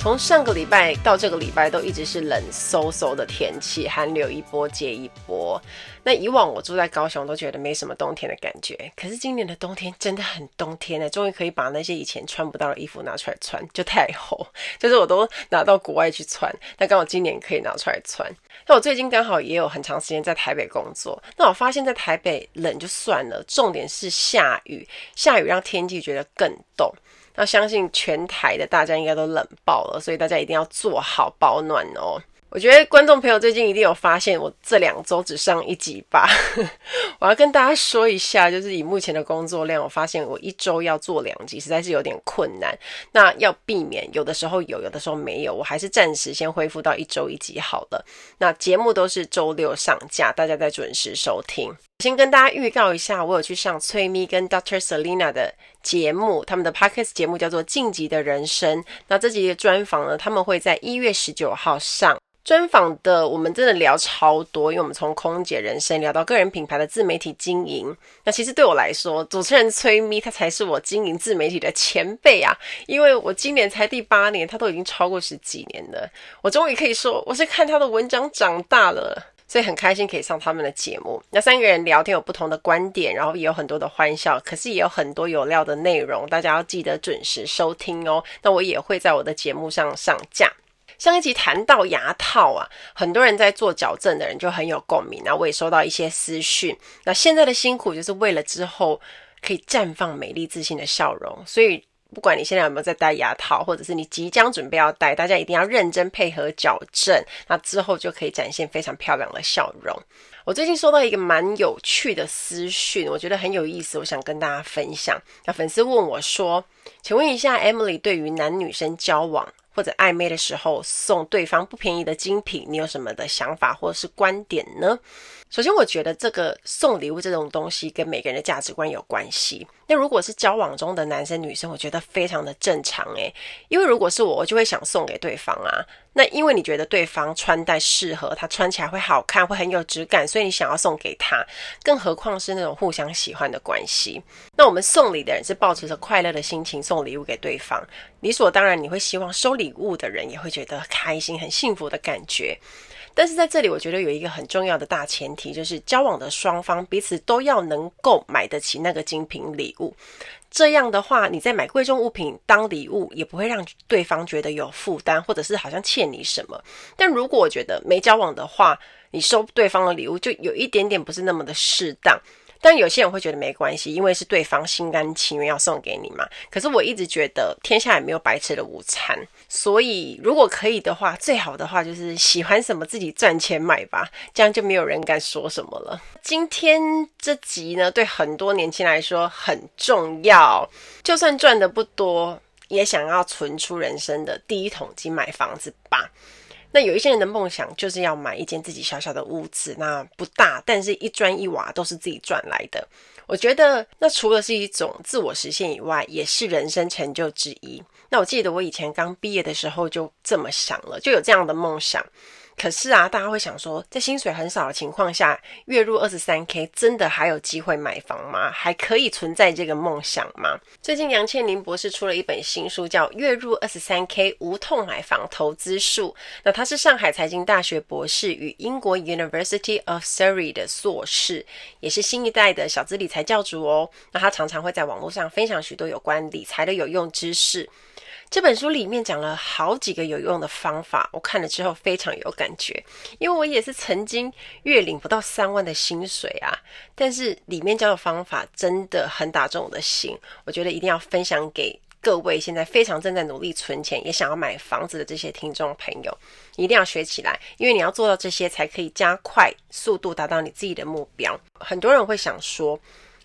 从上个礼拜到这个礼拜，都一直是冷飕飕的天气，寒流一波接一波。那以往我住在高雄都觉得没什么冬天的感觉，可是今年的冬天真的很冬天呢，终于可以把那些以前穿不到的衣服拿出来穿，就太厚，就是我都拿到国外去穿，那刚好今年可以拿出来穿。那我最近刚好也有很长时间在台北工作，那我发现在台北冷就算了，重点是下雨，下雨让天气觉得更冻。那相信全台的大家应该都冷爆了，所以大家一定要做好保暖哦。我觉得观众朋友最近一定有发现，我这两周只上一集吧。我要跟大家说一下，就是以目前的工作量，我发现我一周要做两集，实在是有点困难。那要避免有的时候有，有的时候没有，我还是暂时先恢复到一周一集好了。那节目都是周六上架，大家再准时收听。先跟大家预告一下，我有去上崔咪跟 Dr. Selina 的节目，他们的 Podcast 节目叫做《晋级的人生》。那这集的专访呢，他们会在一月十九号上。专访的我们真的聊超多，因为我们从空姐人生聊到个人品牌的自媒体经营。那其实对我来说，主持人崔咪他才是我经营自媒体的前辈啊，因为我今年才第八年，他都已经超过十几年了。我终于可以说，我是看他的文章长大了，所以很开心可以上他们的节目。那三个人聊天有不同的观点，然后也有很多的欢笑，可是也有很多有料的内容，大家要记得准时收听哦。那我也会在我的节目上上架。上一集谈到牙套啊，很多人在做矫正的人就很有共鸣，那我也收到一些私讯。那现在的辛苦就是为了之后可以绽放美丽自信的笑容，所以不管你现在有没有在戴牙套，或者是你即将准备要戴，大家一定要认真配合矫正，那之后就可以展现非常漂亮的笑容。我最近收到一个蛮有趣的私讯，我觉得很有意思，我想跟大家分享。那粉丝问我说：“请问一下，Emily 对于男女生交往？”或者暧昧的时候送对方不便宜的精品，你有什么的想法或者是观点呢？首先，我觉得这个送礼物这种东西跟每个人的价值观有关系。那如果是交往中的男生女生，我觉得非常的正常诶，因为如果是我，我就会想送给对方啊。那因为你觉得对方穿戴适合，他穿起来会好看，会很有质感，所以你想要送给他。更何况是那种互相喜欢的关系。那我们送礼的人是抱持着快乐的心情送礼物给对方，理所当然你会希望收礼物的人也会觉得开心、很幸福的感觉。但是在这里，我觉得有一个很重要的大前提，就是交往的双方彼此都要能够买得起那个精品礼物。这样的话，你在买贵重物品当礼物，也不会让对方觉得有负担，或者是好像欠你什么。但如果我觉得没交往的话，你收对方的礼物就有一点点不是那么的适当。但有些人会觉得没关系，因为是对方心甘情愿要送给你嘛。可是我一直觉得天下也没有白吃的午餐，所以如果可以的话，最好的话就是喜欢什么自己赚钱买吧，这样就没有人敢说什么了。今天这集呢，对很多年轻来说很重要，就算赚的不多，也想要存出人生的第一桶金买房子吧。那有一些人的梦想就是要买一间自己小小的屋子，那不大，但是一砖一瓦都是自己赚来的。我觉得那除了是一种自我实现以外，也是人生成就之一。那我记得我以前刚毕业的时候就这么想了，就有这样的梦想。可是啊，大家会想说，在薪水很少的情况下，月入二十三 K，真的还有机会买房吗？还可以存在这个梦想吗？最近杨倩琳博士出了一本新书，叫《月入二十三 K 无痛买房投资术》。那他是上海财经大学博士与英国 University of Surrey 的硕士，也是新一代的小资理财教主哦。那他常常会在网络上分享许多有关理财的有用知识。这本书里面讲了好几个有用的方法，我看了之后非常有感觉，因为我也是曾经月领不到三万的薪水啊，但是里面教的方法真的很打中我的心，我觉得一定要分享给各位现在非常正在努力存钱，也想要买房子的这些听众朋友，一定要学起来，因为你要做到这些，才可以加快速度达到你自己的目标。很多人会想说，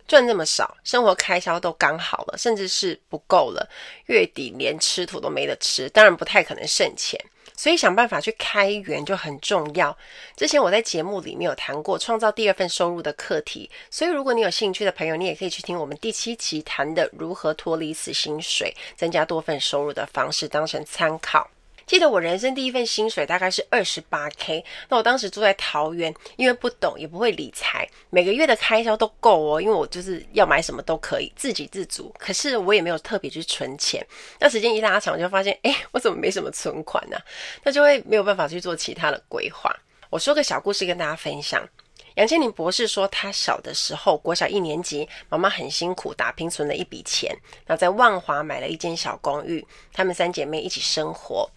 赚这么少，生活开销都刚好了，甚至是不够了，月底连吃土都没得吃，当然不太可能剩钱。所以想办法去开源就很重要。之前我在节目里面有谈过创造第二份收入的课题，所以如果你有兴趣的朋友，你也可以去听我们第七期谈的如何脱离死薪水，增加多份收入的方式，当成参考。记得我人生第一份薪水大概是二十八 K，那我当时住在桃园，因为不懂也不会理财，每个月的开销都够哦，因为我就是要买什么都可以自给自足。可是我也没有特别去存钱，那时间一拉长，就发现，哎，我怎么没什么存款呢？那就会没有办法去做其他的规划。我说个小故事跟大家分享。杨千宁博士说，他小的时候，国小一年级，妈妈很辛苦打拼存了一笔钱，那在万华买了一间小公寓，她们三姐妹一起生活。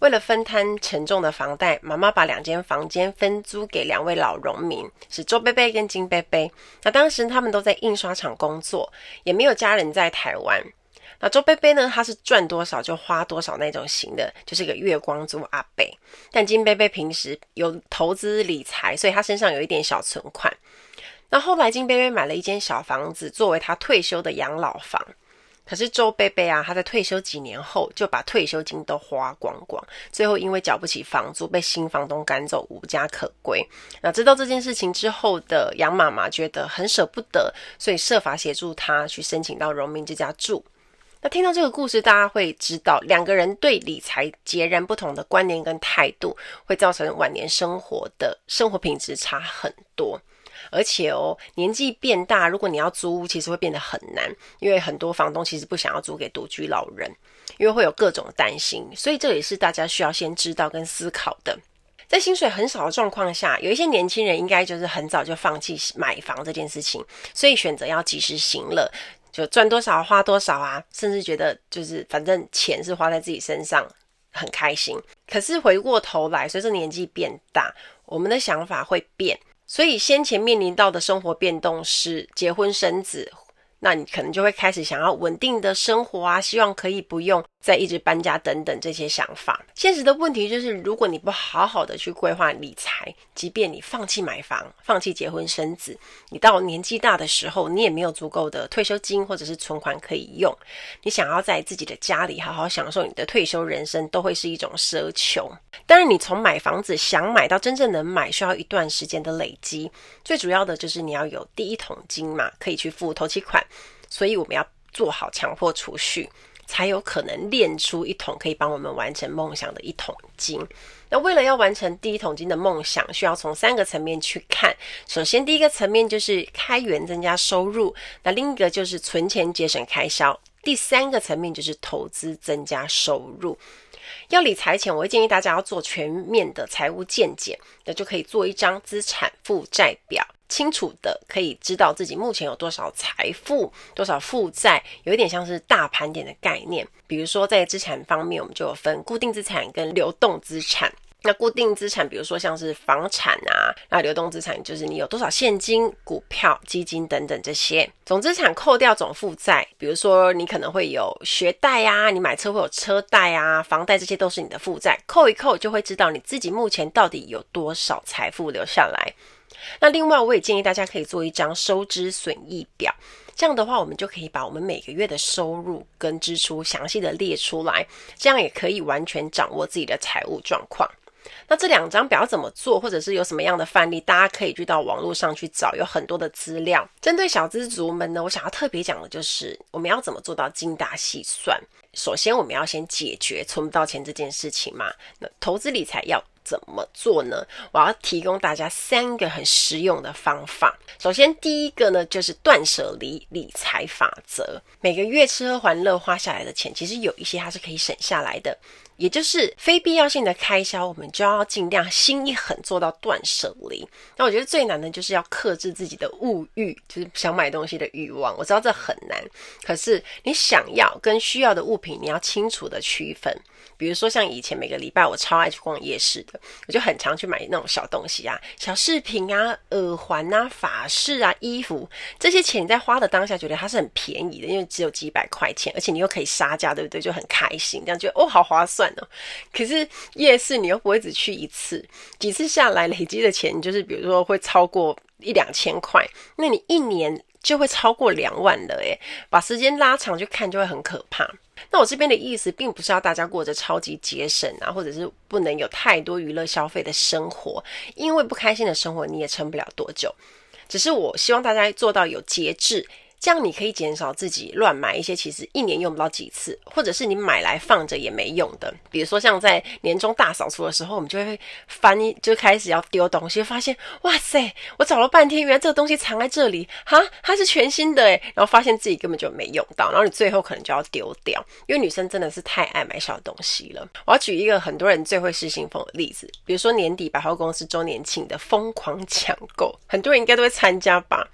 为了分摊沉重的房贷，妈妈把两间房间分租给两位老农民，是周伯伯跟金伯伯。那当时他们都在印刷厂工作，也没有家人在台湾。那周伯伯呢，他是赚多少就花多少那种型的，就是个月光族阿伯。但金伯伯平时有投资理财，所以他身上有一点小存款。那后来金伯伯买了一间小房子，作为他退休的养老房。可是周贝贝啊，他在退休几年后就把退休金都花光光，最后因为缴不起房租，被新房东赶走，无家可归。那知道这件事情之后的杨妈妈觉得很舍不得，所以设法协助他去申请到荣民之家住。那听到这个故事，大家会知道两个人对理财截然不同的观念跟态度，会造成晚年生活的生活品质差很多。而且哦，年纪变大，如果你要租屋，其实会变得很难，因为很多房东其实不想要租给独居老人，因为会有各种担心，所以这也是大家需要先知道跟思考的。在薪水很少的状况下，有一些年轻人应该就是很早就放弃买房这件事情，所以选择要及时行乐，就赚多少花多少啊，甚至觉得就是反正钱是花在自己身上，很开心。可是回过头来，随着年纪变大，我们的想法会变。所以先前面临到的生活变动是结婚生子。那你可能就会开始想要稳定的生活啊，希望可以不用再一直搬家等等这些想法。现实的问题就是，如果你不好好的去规划理财，即便你放弃买房、放弃结婚生子，你到年纪大的时候，你也没有足够的退休金或者是存款可以用。你想要在自己的家里好好享受你的退休人生，都会是一种奢求。当然，你从买房子想买到真正能买，需要一段时间的累积。最主要的就是你要有第一桶金嘛，可以去付头期款。所以我们要做好强迫储蓄，才有可能练出一桶可以帮我们完成梦想的一桶金。那为了要完成第一桶金的梦想，需要从三个层面去看。首先，第一个层面就是开源增加收入；那另一个就是存钱节省开销；第三个层面就是投资增加收入。要理财前，我会建议大家要做全面的财务见解，那就可以做一张资产负债表。清楚的可以知道自己目前有多少财富、多少负债，有一点像是大盘点的概念。比如说在资产方面，我们就有分固定资产跟流动资产。那固定资产，比如说像是房产啊，那流动资产就是你有多少现金、股票、基金等等这些。总资产扣掉总负债，比如说你可能会有学贷啊，你买车会有车贷啊，房贷这些都是你的负债，扣一扣就会知道你自己目前到底有多少财富留下来。那另外，我也建议大家可以做一张收支损益表，这样的话，我们就可以把我们每个月的收入跟支出详细的列出来，这样也可以完全掌握自己的财务状况。那这两张表怎么做，或者是有什么样的范例，大家可以去到网络上去找，有很多的资料。针对小资族们呢，我想要特别讲的就是，我们要怎么做到精打细算。首先，我们要先解决存不到钱这件事情嘛。那投资理财要怎么做呢？我要提供大家三个很实用的方法。首先，第一个呢，就是断舍离理财法则。每个月吃喝玩乐花下来的钱，其实有一些它是可以省下来的。也就是非必要性的开销，我们就要尽量心一狠做到断舍离。那我觉得最难的就是要克制自己的物欲，就是想买东西的欲望。我知道这很难，可是你想要跟需要的物品，你要清楚的区分。比如说像以前每个礼拜我超爱去逛夜市的，我就很常去买那种小东西啊、小饰品啊、耳环啊、发饰啊、衣服这些钱，你在花的当下觉得它是很便宜的，因为只有几百块钱，而且你又可以杀价，对不对？就很开心，这样觉得哦，好划算可是夜市你又不会只去一次，几次下来累积的钱就是比如说会超过一两千块，那你一年就会超过两万了诶，把时间拉长去看就会很可怕。那我这边的意思，并不是要大家过着超级节省啊，或者是不能有太多娱乐消费的生活，因为不开心的生活你也撑不了多久。只是我希望大家做到有节制。这样你可以减少自己乱买一些其实一年用不到几次，或者是你买来放着也没用的。比如说像在年终大扫除的时候，我们就会翻，就开始要丢东西，发现哇塞，我找了半天，原来这个东西藏在这里哈，它是全新的诶，然后发现自己根本就没用到，然后你最后可能就要丢掉，因为女生真的是太爱买小东西了。我要举一个很多人最会失心疯的例子，比如说年底百货公司周年庆的疯狂抢购，很多人应该都会参加吧。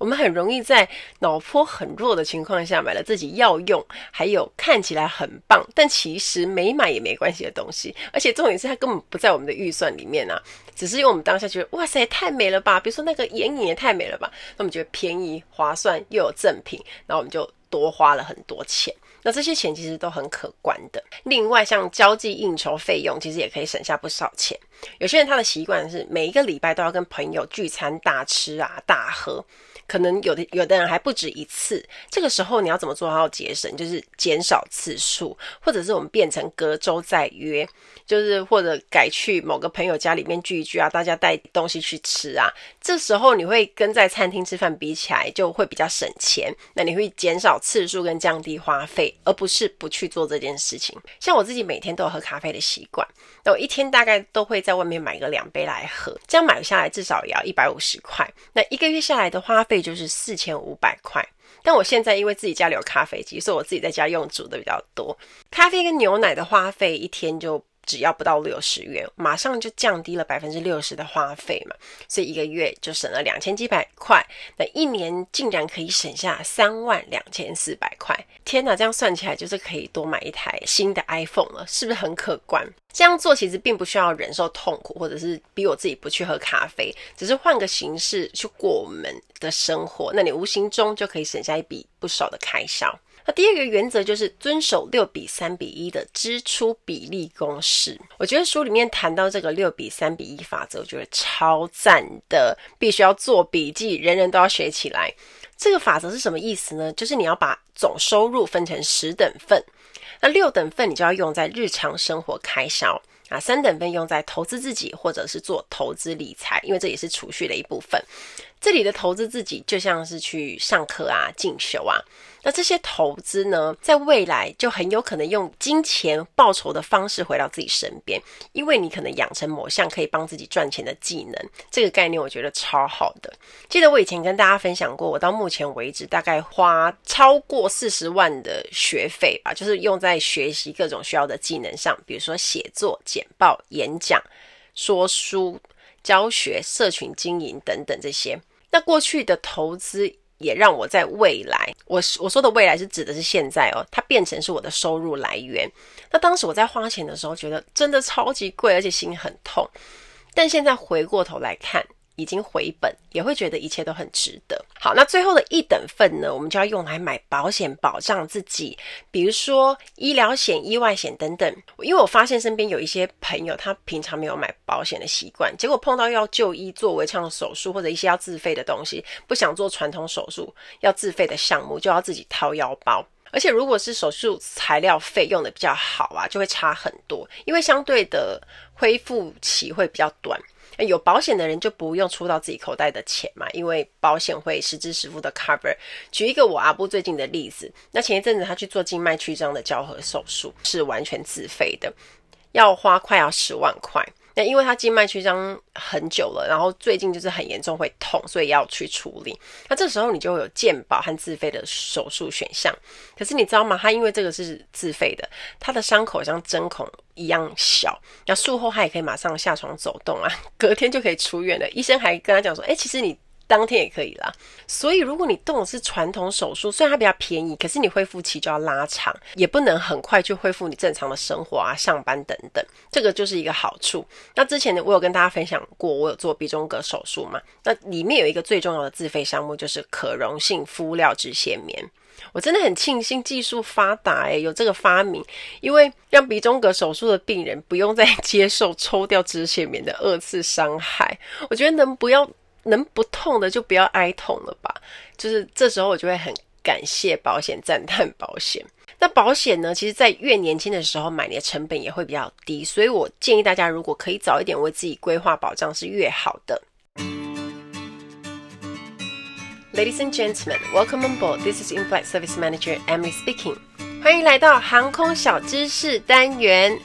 我们很容易在脑波很弱的情况下买了自己要用，还有看起来很棒，但其实没买也没关系的东西。而且重点是它根本不在我们的预算里面啊，只是因为我们当下觉得哇塞太美了吧，比如说那个眼影也太美了吧，那我们觉得便宜划算又有赠品，然后我们就多花了很多钱。那这些钱其实都很可观的。另外像交际应酬费用，其实也可以省下不少钱。有些人他的习惯是每一个礼拜都要跟朋友聚餐大吃啊大喝。可能有的有的人还不止一次，这个时候你要怎么做到节省？就是减少次数，或者是我们变成隔周再约，就是或者改去某个朋友家里面聚一聚啊，大家带东西去吃啊。这时候你会跟在餐厅吃饭比起来就会比较省钱，那你会减少次数跟降低花费，而不是不去做这件事情。像我自己每天都有喝咖啡的习惯，那我一天大概都会在外面买个两杯来喝，这样买下来至少也要一百五十块。那一个月下来的花费就是四千五百块，但我现在因为自己家里有咖啡机，所以我自己在家用煮的比较多。咖啡跟牛奶的花费一天就只要不到六十元，马上就降低了百分之六十的花费嘛，所以一个月就省了两千几百块，那一年竟然可以省下三万两千四百块。天哪，这样算起来就是可以多买一台新的 iPhone 了，是不是很可观？这样做其实并不需要忍受痛苦，或者是逼我自己不去喝咖啡，只是换个形式去过我们的生活，那你无形中就可以省下一笔不少的开销。那第二个原则就是遵守六比三比一的支出比例公式。我觉得书里面谈到这个六比三比一法则，我觉得超赞的，必须要做笔记，人人都要学起来。这个法则是什么意思呢？就是你要把总收入分成十等份，那六等份你就要用在日常生活开销啊，三等份用在投资自己或者是做投资理财，因为这也是储蓄的一部分。这里的投资自己就像是去上课啊、进修啊。那这些投资呢，在未来就很有可能用金钱报酬的方式回到自己身边，因为你可能养成某项可以帮自己赚钱的技能。这个概念我觉得超好的。记得我以前跟大家分享过，我到目前为止大概花超过四十万的学费吧，就是用在学习各种需要的技能上，比如说写作、简报、演讲、说书、教学、社群经营等等这些。那过去的投资。也让我在未来，我我说的未来是指的是现在哦，它变成是我的收入来源。那当时我在花钱的时候，觉得真的超级贵，而且心很痛。但现在回过头来看，已经回本，也会觉得一切都很值得。好，那最后的一等份呢，我们就要用来买保险，保障自己，比如说医疗险、意外险等等。因为我发现身边有一些朋友，他平常没有买保险的习惯，结果碰到要就医做微创手术或者一些要自费的东西，不想做传统手术要自费的项目，就要自己掏腰包。而且如果是手术材料费用的比较好啊，就会差很多，因为相对的恢复期会比较短。有保险的人就不用出到自己口袋的钱嘛，因为保险会实支实付的 cover。举一个我阿布最近的例子，那前一阵子他去做静脉曲张的交合手术，是完全自费的，要花快要十万块。那因为他静脉曲张很久了，然后最近就是很严重会痛，所以要去处理。那这时候你就会有健保和自费的手术选项。可是你知道吗？他因为这个是自费的，他的伤口像针孔一样小，那术后他也可以马上下床走动啊，隔天就可以出院了。医生还跟他讲说：“哎，其实你。”当天也可以啦，所以如果你动的是传统手术，虽然它比较便宜，可是你恢复期就要拉长，也不能很快去恢复你正常的生活啊、上班等等，这个就是一个好处。那之前呢，我有跟大家分享过，我有做鼻中隔手术嘛，那里面有一个最重要的自费项目就是可溶性敷料止血棉，我真的很庆幸技术发达诶，有这个发明，因为让鼻中隔手术的病人不用再接受抽掉止血棉的二次伤害，我觉得能不要。能不痛的就不要挨痛了吧，就是这时候我就会很感谢保险，赞叹保险。那保险呢，其实在越年轻的时候买你的成本也会比较低，所以我建议大家如果可以早一点为自己规划保障是越好的。Ladies and gentlemen, welcome on board. This is In-Flight Service Manager Emily speaking. 欢迎来到航空小知识单元。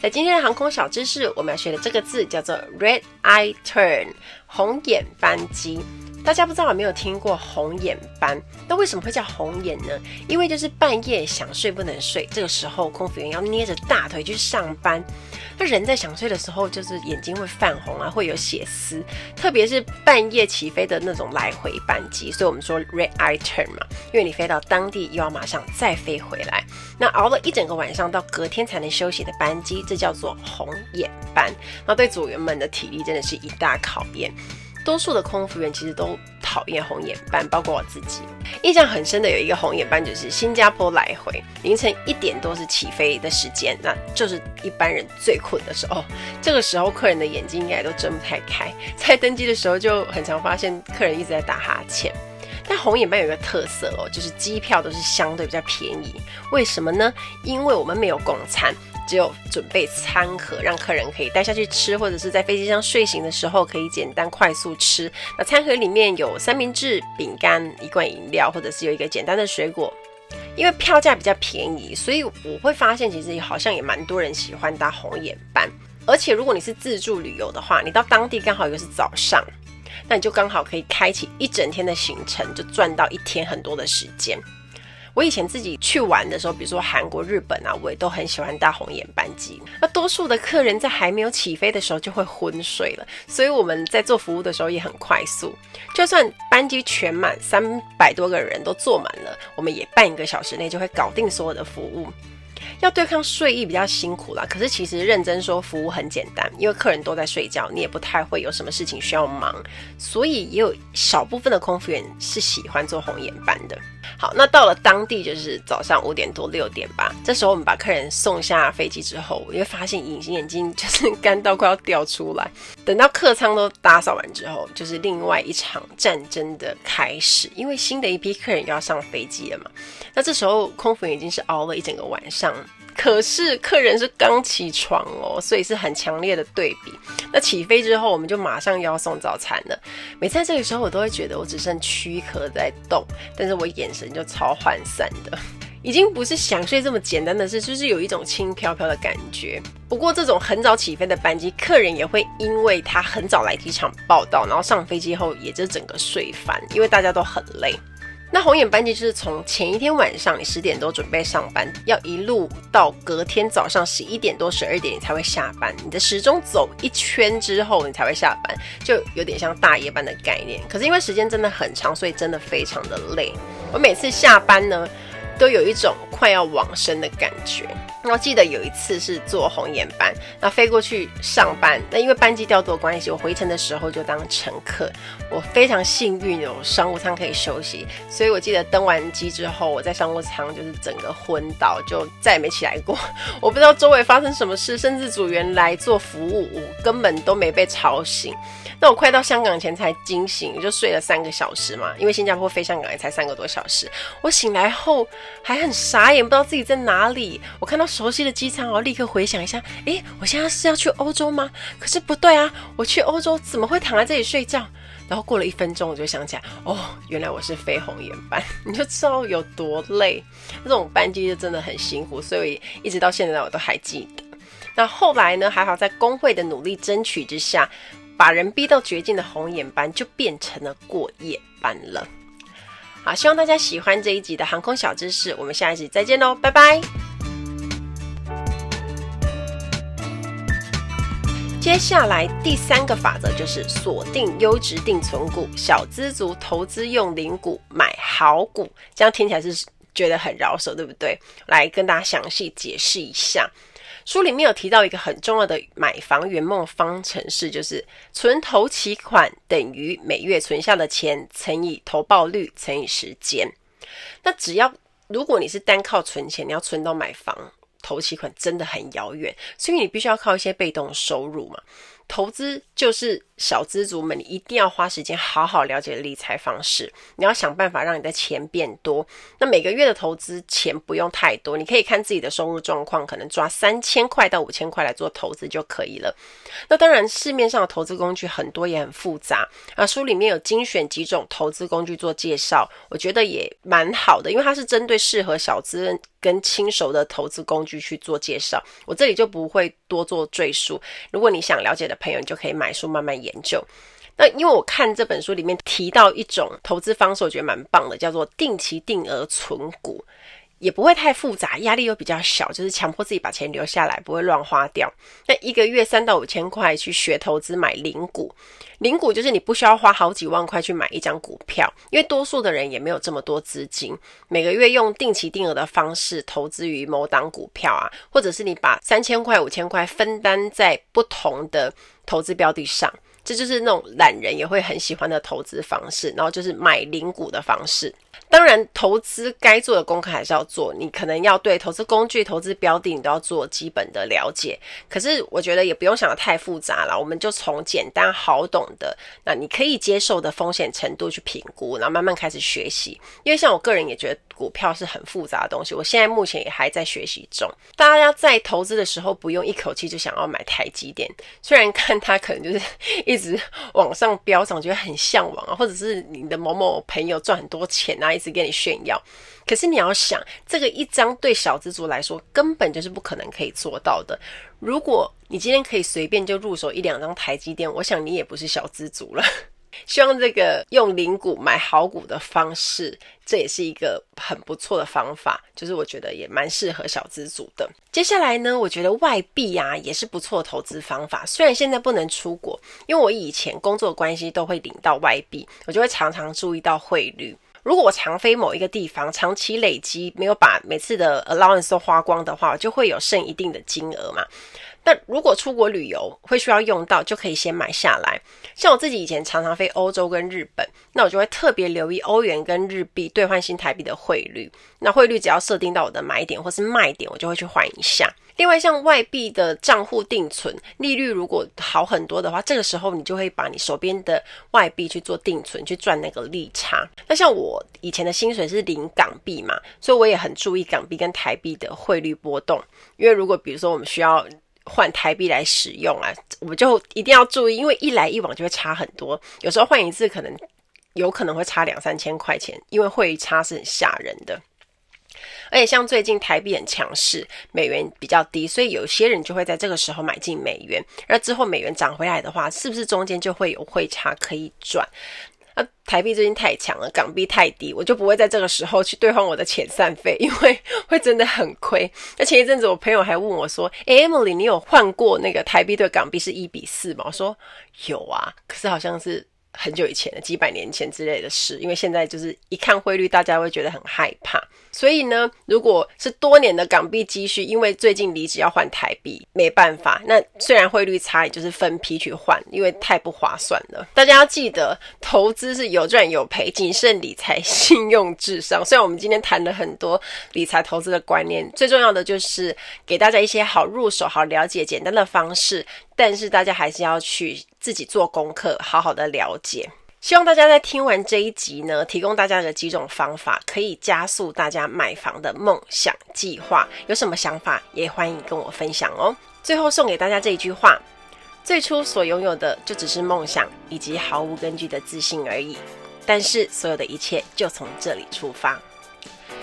在今天的航空小知识，我们要学的这个字叫做 Red Eye Turn，红眼班机。大家不知道有没有听过红眼班？那为什么会叫红眼呢？因为就是半夜想睡不能睡，这个时候空服员要捏着大腿去上班。那人在想睡的时候，就是眼睛会泛红啊，会有血丝，特别是半夜起飞的那种来回班机，所以我们说 red eye turn 嘛，因为你飞到当地又要马上再飞回来，那熬了一整个晚上到隔天才能休息的班机，这叫做红眼班。那对组员们的体力真的是一大考验。多数的空服员其实都讨厌红眼班，包括我自己。印象很深的有一个红眼班，就是新加坡来回，凌晨一点多是起飞的时间，那就是一般人最困的时候。这个时候客人的眼睛应该都睁不太开，在登机的时候就很常发现客人一直在打哈欠。但红眼班有一个特色哦，就是机票都是相对比较便宜。为什么呢？因为我们没有供餐。只有准备餐盒，让客人可以带下去吃，或者是在飞机上睡醒的时候可以简单快速吃。那餐盒里面有三明治、饼干、一罐饮料，或者是有一个简单的水果。因为票价比较便宜，所以我会发现其实好像也蛮多人喜欢搭红眼班。而且如果你是自助旅游的话，你到当地刚好又是早上，那你就刚好可以开启一整天的行程，就赚到一天很多的时间。我以前自己去玩的时候，比如说韩国、日本啊，我也都很喜欢搭红眼班机。那多数的客人在还没有起飞的时候就会昏睡了，所以我们在做服务的时候也很快速。就算班机全满，三百多个人都坐满了，我们也半个小时内就会搞定所有的服务。要对抗睡意比较辛苦啦，可是其实认真说，服务很简单，因为客人都在睡觉，你也不太会有什么事情需要忙，所以也有少部分的空服员是喜欢做红眼班的。好，那到了当地就是早上五点多六点吧，这时候我们把客人送下飞机之后，我就发现隐形眼镜就是干到快要掉出来。等到客舱都打扫完之后，就是另外一场战争的开始，因为新的一批客人要上飞机了嘛。那这时候空服员已经是熬了一整个晚上。可是客人是刚起床哦，所以是很强烈的对比。那起飞之后，我们就马上要送早餐了。每次在这个时候，我都会觉得我只剩躯壳在动，但是我眼神就超涣散的，已经不是想睡这么简单的事，就是有一种轻飘飘的感觉。不过这种很早起飞的班机，客人也会因为他很早来机场报到，然后上飞机后也就整个睡翻，因为大家都很累。那红眼班机就是从前一天晚上你十点多准备上班，要一路到隔天早上十一点多十二点你才会下班。你的时钟走一圈之后你才会下班，就有点像大夜班的概念。可是因为时间真的很长，所以真的非常的累。我每次下班呢，都有一种快要往生的感觉。我记得有一次是坐红眼班，那飞过去上班，那因为班机调度关系，我回程的时候就当乘客。我非常幸运有商务舱可以休息，所以我记得登完机之后，我在商务舱就是整个昏倒，就再也没起来过。我不知道周围发生什么事，甚至组员来做服务，我根本都没被吵醒。那我快到香港前才惊醒，就睡了三个小时嘛，因为新加坡飞香港也才三个多小时。我醒来后还很傻眼，不知道自己在哪里。我看到熟悉的机舱，我立刻回想一下，诶，我现在是要去欧洲吗？可是不对啊，我去欧洲怎么会躺在这里睡觉？然后过了一分钟，我就想起来，哦，原来我是飞红眼班，你就知道有多累。这种班机就真的很辛苦，所以一直到现在我都还记得。那后来呢，还好在工会的努力争取之下。把人逼到绝境的红眼班就变成了过夜班了。好，希望大家喜欢这一集的航空小知识，我们下一集再见喽，拜拜。接下来第三个法则就是锁定优质定存股，小资族投资用零股买好股，这样听起来是觉得很饶舌，对不对？来跟大家详细解释一下。书里面有提到一个很重要的买房圆梦方程式，就是存投期款等于每月存下的钱乘以投报率乘以时间。那只要如果你是单靠存钱，你要存到买房投期款真的很遥远，所以你必须要靠一些被动收入嘛。投资就是小资族们，你一定要花时间好好了解理财方式。你要想办法让你的钱变多。那每个月的投资钱不用太多，你可以看自己的收入状况，可能抓三千块到五千块来做投资就可以了。那当然，市面上的投资工具很多也很复杂啊。书里面有精选几种投资工具做介绍，我觉得也蛮好的，因为它是针对适合小资人跟轻熟的投资工具去做介绍。我这里就不会多做赘述。如果你想了解的朋友，你就可以买书慢慢研研究。那因为我看这本书里面提到一种投资方式，我觉得蛮棒的，叫做定期定额存股。也不会太复杂，压力又比较小，就是强迫自己把钱留下来，不会乱花掉。那一个月三到五千块去学投资买零股，零股就是你不需要花好几万块去买一张股票，因为多数的人也没有这么多资金，每个月用定期定额的方式投资于某档股票啊，或者是你把三千块、五千块分担在不同的投资标的上。这就是那种懒人也会很喜欢的投资方式，然后就是买零股的方式。当然，投资该做的功课还是要做，你可能要对投资工具、投资标的，你都要做基本的了解。可是我觉得也不用想得太复杂了，我们就从简单好懂的，那你可以接受的风险程度去评估，然后慢慢开始学习。因为像我个人也觉得。股票是很复杂的东西，我现在目前也还在学习中。大家在投资的时候，不用一口气就想要买台积电，虽然看它可能就是一直往上飙涨，觉得很向往啊，或者是你的某某朋友赚很多钱啊，一直跟你炫耀。可是你要想，这个一张对小资族来说，根本就是不可能可以做到的。如果你今天可以随便就入手一两张台积电，我想你也不是小资族了。希望这个用零股买好股的方式，这也是一个很不错的方法，就是我觉得也蛮适合小资族的。接下来呢，我觉得外币啊也是不错的投资方法。虽然现在不能出国，因为我以前工作关系都会领到外币，我就会常常注意到汇率。如果我常飞某一个地方，长期累积没有把每次的 allowance 都花光的话，就会有剩一定的金额嘛。那如果出国旅游会需要用到，就可以先买下来。像我自己以前常常飞欧洲跟日本，那我就会特别留意欧元跟日币兑换新台币的汇率。那汇率只要设定到我的买点或是卖点，我就会去换一下。另外，像外币的账户定存利率如果好很多的话，这个时候你就会把你手边的外币去做定存，去赚那个利差。那像我以前的薪水是零港币嘛，所以我也很注意港币跟台币的汇率波动。因为如果比如说我们需要换台币来使用啊，我们就一定要注意，因为一来一往就会差很多。有时候换一次可能有可能会差两三千块钱，因为汇差是很吓人的。而且像最近台币很强势，美元比较低，所以有些人就会在这个时候买进美元。而之后美元涨回来的话，是不是中间就会有汇差可以赚？那台币最近太强了，港币太低，我就不会在这个时候去兑换我的遣散费，因为会真的很亏。那前一阵子我朋友还问我说：“诶，Emily，你有换过那个台币对港币是一比四吗？”我说：“有啊，可是好像是。”很久以前的几百年前之类的事，因为现在就是一看汇率，大家会觉得很害怕。所以呢，如果是多年的港币积蓄，因为最近离职要换台币，没办法。那虽然汇率差，也就是分批去换，因为太不划算了。大家要记得，投资是有赚有赔，谨慎理财，信用至上。虽然我们今天谈了很多理财投资的观念，最重要的就是给大家一些好入手、好了解、简单的方式。但是大家还是要去自己做功课，好好的了解。希望大家在听完这一集呢，提供大家的几种方法，可以加速大家买房的梦想计划。有什么想法，也欢迎跟我分享哦。最后送给大家这一句话：最初所拥有的就只是梦想以及毫无根据的自信而已。但是所有的一切就从这里出发。